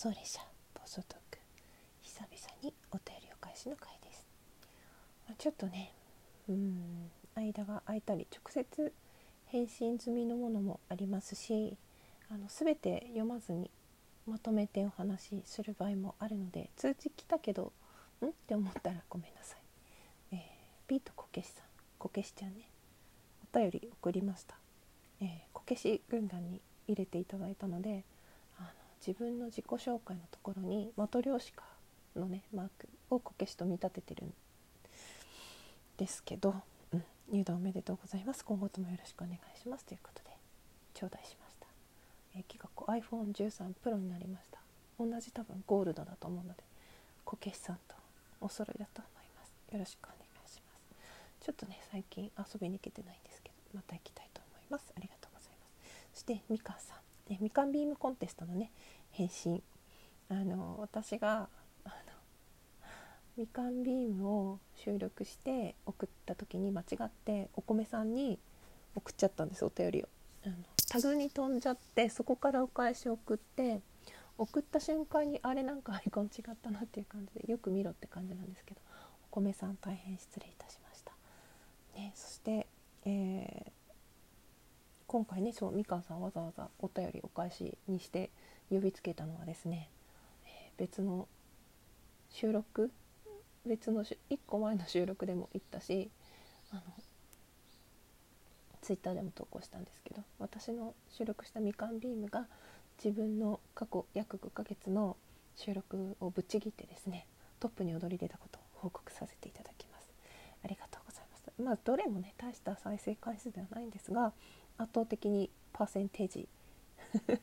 送列車暴走トーク久々にお便りお返しの回です、まあ、ちょっとねうん間が空いたり直接返信済みのものもありますしあの全て読まずにまとめてお話しする場合もあるので通知来たけどん？って思ったらごめんなさい、えー、ビートこけしさんこけしちゃんね。お便り送りました。えー、こけし軍団に入れていただいたので自分の自己紹介のところにマトリョーシカのねマークをこけしと見立ててるんですけど、うん、入団おめでとうございます。今後ともよろしくお願いします。ということで頂戴しました、えー、企画 iPhone13 Pro になりました。同じ多分ゴールドだと思うのでこけしさんとお揃いだと思います。よろしくお願いします。ちょっとね最近遊びに行けてないんですけどまた行きたいと思います。ありがとうございます。そしてみかんさん、ね、みかんビームコンテストのね返信あの私があのみかんビームを収録して送った時に間違ってお米さんに送っちゃったんですお便りを。あのタグに飛んじゃってそこからお返し送って送った瞬間にあれなんかアイコン違ったなっていう感じでよく見ろって感じなんですけどお米さん大変失礼いたしました、ね、そして、えー、今回ねそうみかんさんわざわざお便りお返しにして呼びつけたのはですね、えー、別の収録別の1個前の収録でも言ったしあのツイッターでも投稿したんですけど私の収録したみかんビームが自分の過去約5ヶ月の収録をぶっちぎってですねトップに躍り出たことを報告させていただきます。ありがとうございます。まあどれもね大した再生回数ではないんですが圧倒的にパーセンテージ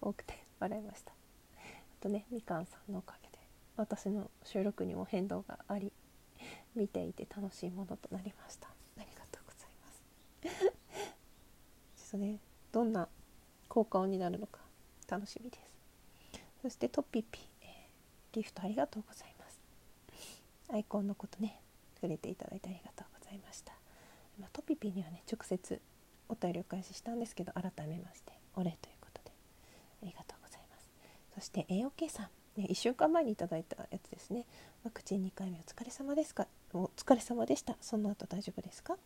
多くて笑いました。あとねみかんさんのおかげで私の収録にも変動があり見ていて楽しいものとなりました。ありがとうございます。ちょっとねどんな効果音になるのか楽しみです。そしてトピッピ、え、ギフトありがとうございます。アイコンのことね触れていただいてありがとうございました、まあ、トピピにはね直接お便りを開始したんですけど改めましてお礼ということでありがとうございます。そして AOK さん、ね、1週間前にいただいたやつですね。ワクチン2回目お疲れ様ですか？お疲れ様でした。その後大丈夫ですか、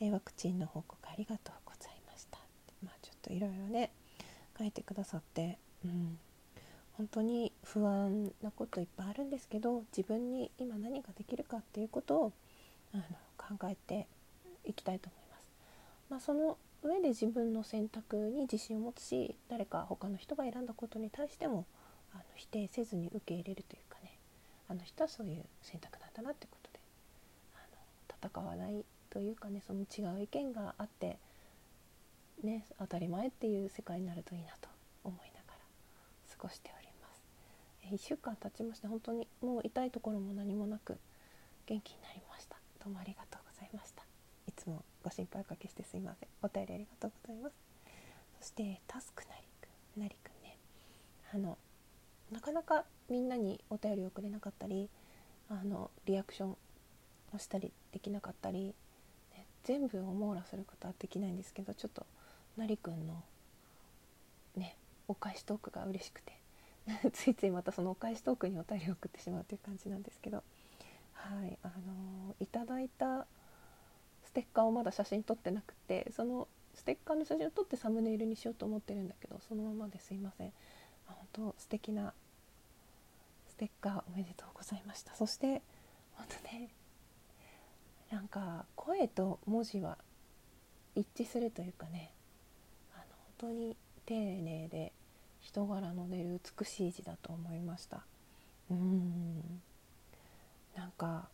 えー、ワクチンの報告ありがとうございました。まあちょっといろいろね書いてくださってうん。本当に不安なこといっぱいあるんですけど自分に今何ができるかっていうことをあの考えていきたいと思います。まあ、その上で自分の選択に自信を持つし誰か他の人が選んだことに対してもあの否定せずに受け入れるというかねあの人はそういう選択なんだなってことであの戦わないというかねその違う意見があってね当たり前っていう世界になるといいなと思いながら過ごしております。え1週間経ちまして本当にもう痛いところも何もなく元気になりました。どうもありがとうございました。ご心配おかけしてすいません。お便りありがとうございます。そしてタスクなりくんなりくんね。あのなかなかみんなにお便りをくれなかったりあのリアクションをしたりできなかったり、ね、全部を網羅することはできないんですけどちょっとなりくんのねお返しトークが嬉しくて ついついまたそのお返しトークにお便りを送ってしまうという感じなんですけどはいあのいただいたステッカーをまだ写真撮ってなくてそのステッカーの写真を撮ってサムネイルにしようと思ってるんだけどそのままですいません。本当素敵なステッカーおめでとうございました。そして本当ねなんか声と文字は一致するというかねあの本当に丁寧で人柄の出る美しい字だと思いました。うん。なんか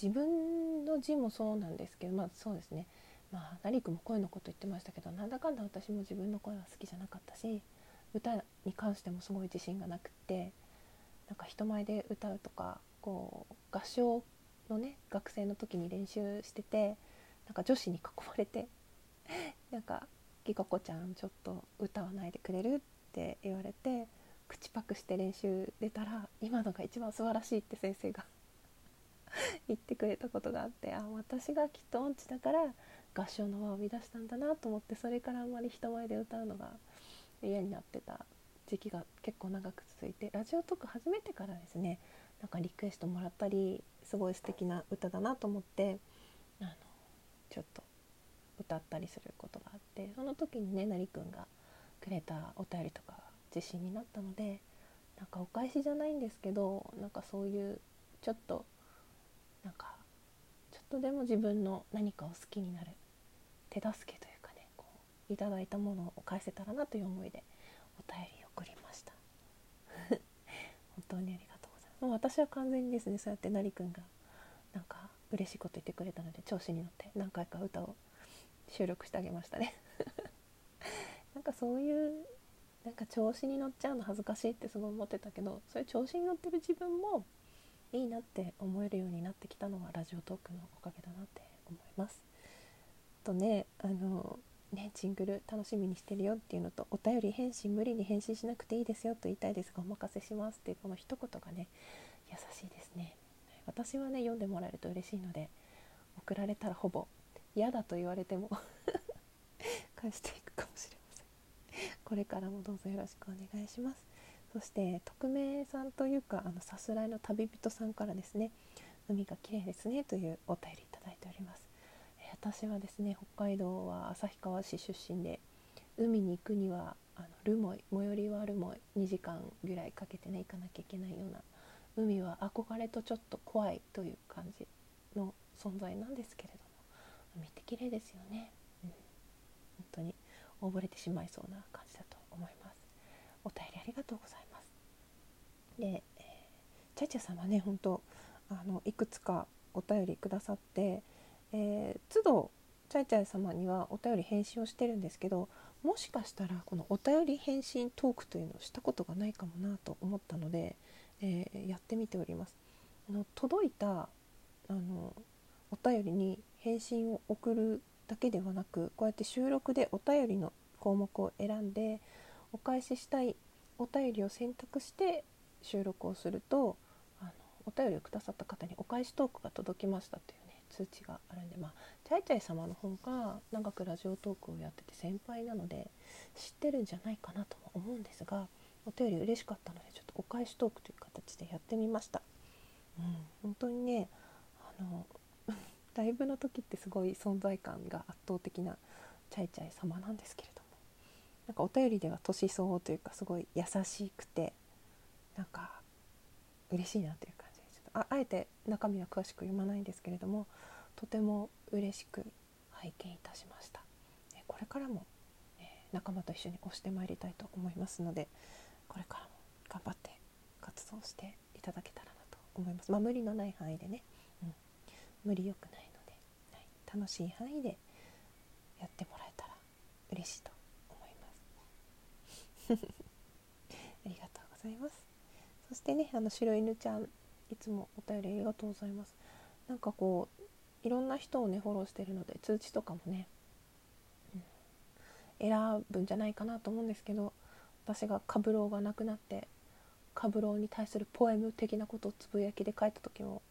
自分の字もそうなんですけどまあそうですねまあ成君も声のこと言ってましたけどなんだかんだ私も自分の声は好きじゃなかったし歌に関してもすごい自信がなくってなんか人前で歌うとかこう合唱のね学生の時に練習しててなんか女子に囲まれて なんか「きここちゃんちょっと歌わないでくれる?」って言われて口パクして練習出たら今のが一番素晴らしいって先生が 言ってくれたことがあってあ私がきっと音痴だから合唱の輪を生み出したんだなと思ってそれからあんまり人前で歌うのが嫌になってた時期が結構長く続いてラジオトーク始めてからですねなんかリクエストもらったりすごい素敵な歌だなと思ってあのちょっと歌ったりすることがあってその時にねなりくんがくれたお便りとか自信になったのでなんかお返しじゃないんですけどなんかそういうちょっととでも自分の何かを好きになる手助けというかねこういただいたものを返せたらなという思いでお便り送りました。本当にありがとうございます。もう私は完全にですねそうやってなりくんがなんか嬉しいこと言ってくれたので調子に乗って何回か歌を収録してあげましたね。なんかそういうなんか調子に乗っちゃうの恥ずかしいってすごい思ってたけどそういう調子に乗ってる自分もいいなって思えるようになってきたのはラジオトークのおかげだなって思います。とねあのねジングル楽しみにしてるよっていうのとお便り返信無理に返信しなくていいですよと言いたいですがお任せしますっていうこの一言がね優しいですね。私はね読んでもらえると嬉しいので送られたらほぼ嫌だと言われても 返していくかもしれませんこれからもどうぞよろしくお願いしますそして匿名さんというかあのさすらいの旅人さんからですね海が綺麗ですねというお便りいただいております、え私はですね北海道は旭川市出身で海に行くにはあの留萌最寄りは留萌2時間ぐらいかけてね行かなきゃいけないような海は憧れとちょっと怖いという感じの存在なんですけれども海って綺麗ですよね、うん、本当に溺れてしまいそうな感じだと思いますお便りありがとうございますで、えー、チャチャ様ね本当あのいくつかお便りくださって、えー、都度チャイチャイ様にはお便り返信をしてるんですけどもしかしたらこのお便り返信トークというのをしたことがないかもなと思ったので、えー、やってみております。あの届いたあのお便りに返信を送るだけではなくこうやって収録でお便りの項目を選んでお返ししたいお便りを選択して収録をするとあのお便りをくださった方にお返しトークが届きましたというね通知があるんでまあチャイチャイ様の方が長くラジオトークをやってて先輩なので知ってるんじゃないかなとも思うんですがお便り嬉しかったのでちょっとお返しトークという形でやってみました。うん、本当にねあの ライブの時ってすごい存在感が圧倒的なチャイチャイ様なんですけれどなんかお便りでは年相応というかすごい優しくてなんか嬉しいなという感じでちょっとああえて中身は詳しく読まないんですけれどもとても嬉しく拝見いたしました。これからも、え仲間と一緒に推してまいりたいと思いますのでこれからも頑張って活動していただけたらなと思います。まあ無理のない範囲でね、うん、無理よくないので、はい、楽しい範囲でやってもらえたら嬉しいと思います ありがとうございます。そしてねあの白犬ちゃんいつもお便りありがとうございます。なんかこういろんな人をねフォローしてるので通知とかもね、うん、選ぶんじゃないかなと思うんですけど私がカブローがなくなってカブローに対するポエム的なことをつぶやきで書いた時も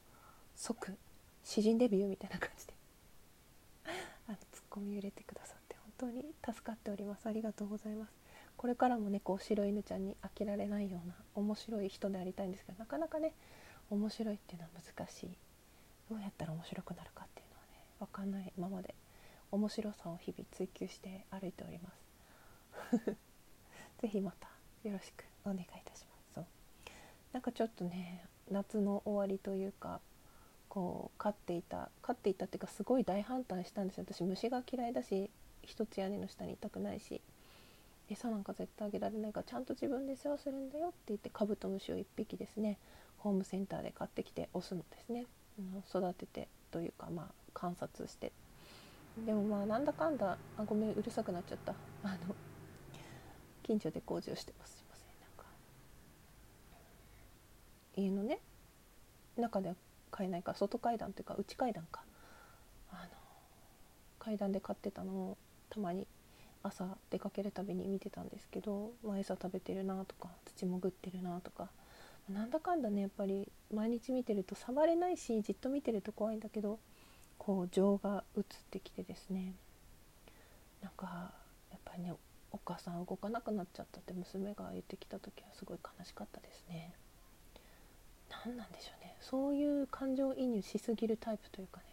即詩人デビューみたいな感じで あのツッコミ入れてくださって本当に助かっております。ありがとうございます。これからもねこう白犬ちゃんに飽きられないような面白い人でありたいんですけどなかなかね面白いっていうのは難しい。どうやったら面白くなるかっていうのはね分かんないままで面白さを日々追求して歩いております。是非またよろしくお願いいたします。そう。なんかちょっとね夏の終わりというかこう飼っていた飼っていたっていうかすごい大反対したんですよ。私虫が嫌いだし一つ屋根の下にいたくないし。餌なんか絶対あげられないからちゃんと自分で世話するんだよって言ってカブトムシを1匹ですねホームセンターで買ってきてオスのですね。育ててというかまあ観察して。でもまあなんだかんだあごめんうるさくなっちゃった。あの近所で工事をしてます。すいません。なんか家のね中では買えないから外階段というか内階段か。あの階段で買ってたのをたまに朝出かけるたびに見てたんですけど、まあ、餌食べてるなとか土潜ってるなとかなんだかんだねやっぱり毎日見てると触れないしじっと見てると怖いんだけどこう情が移ってきてですね。なんかやっぱりねお母さん動かなくなっちゃったって娘が言ってきた時はすごい悲しかったですね。何なんでしょうね。そういう感情移入しすぎるタイプというかね。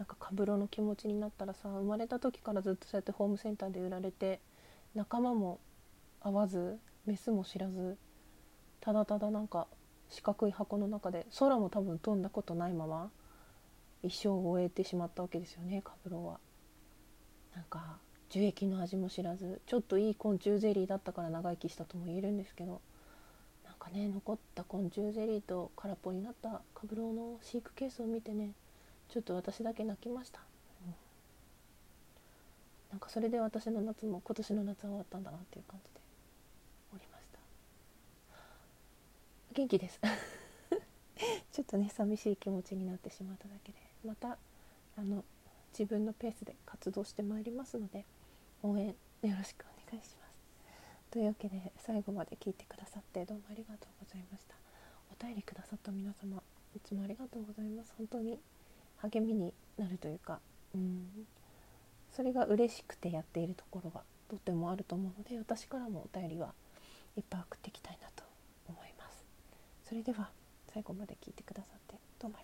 なんかカブロの気持ちになったらさ生まれた時からずっとそうやってホームセンターで売られて仲間も会わずメスも知らずただただなんか四角い箱の中で空も多分飛んだことないまま一生を終えてしまったわけですよねカブロは。なんか樹液の味も知らずちょっといい昆虫ゼリーだったから長生きしたとも言えるんですけどなんかね残った昆虫ゼリーと空っぽになったカブロウの飼育ケースを見てねちょっと私だけ泣きました、うん、なんかそれで私の夏も今年の夏は終わったんだなっていう感じでおりました。元気です。ちょっとね寂しい気持ちになってしまっただけで。またあの自分のペースで活動してまいりますので応援よろしくお願いします。というわけで最後まで聞いてくださってどうもありがとうございましたお便りくださった皆様いつもありがとうございます本当に励みになるというかうん。それが嬉しくてやっているところがとてもあると思うので私からもお便りはいっぱい送っていきたいなと思います。それでは最後まで聞いてくださってどうも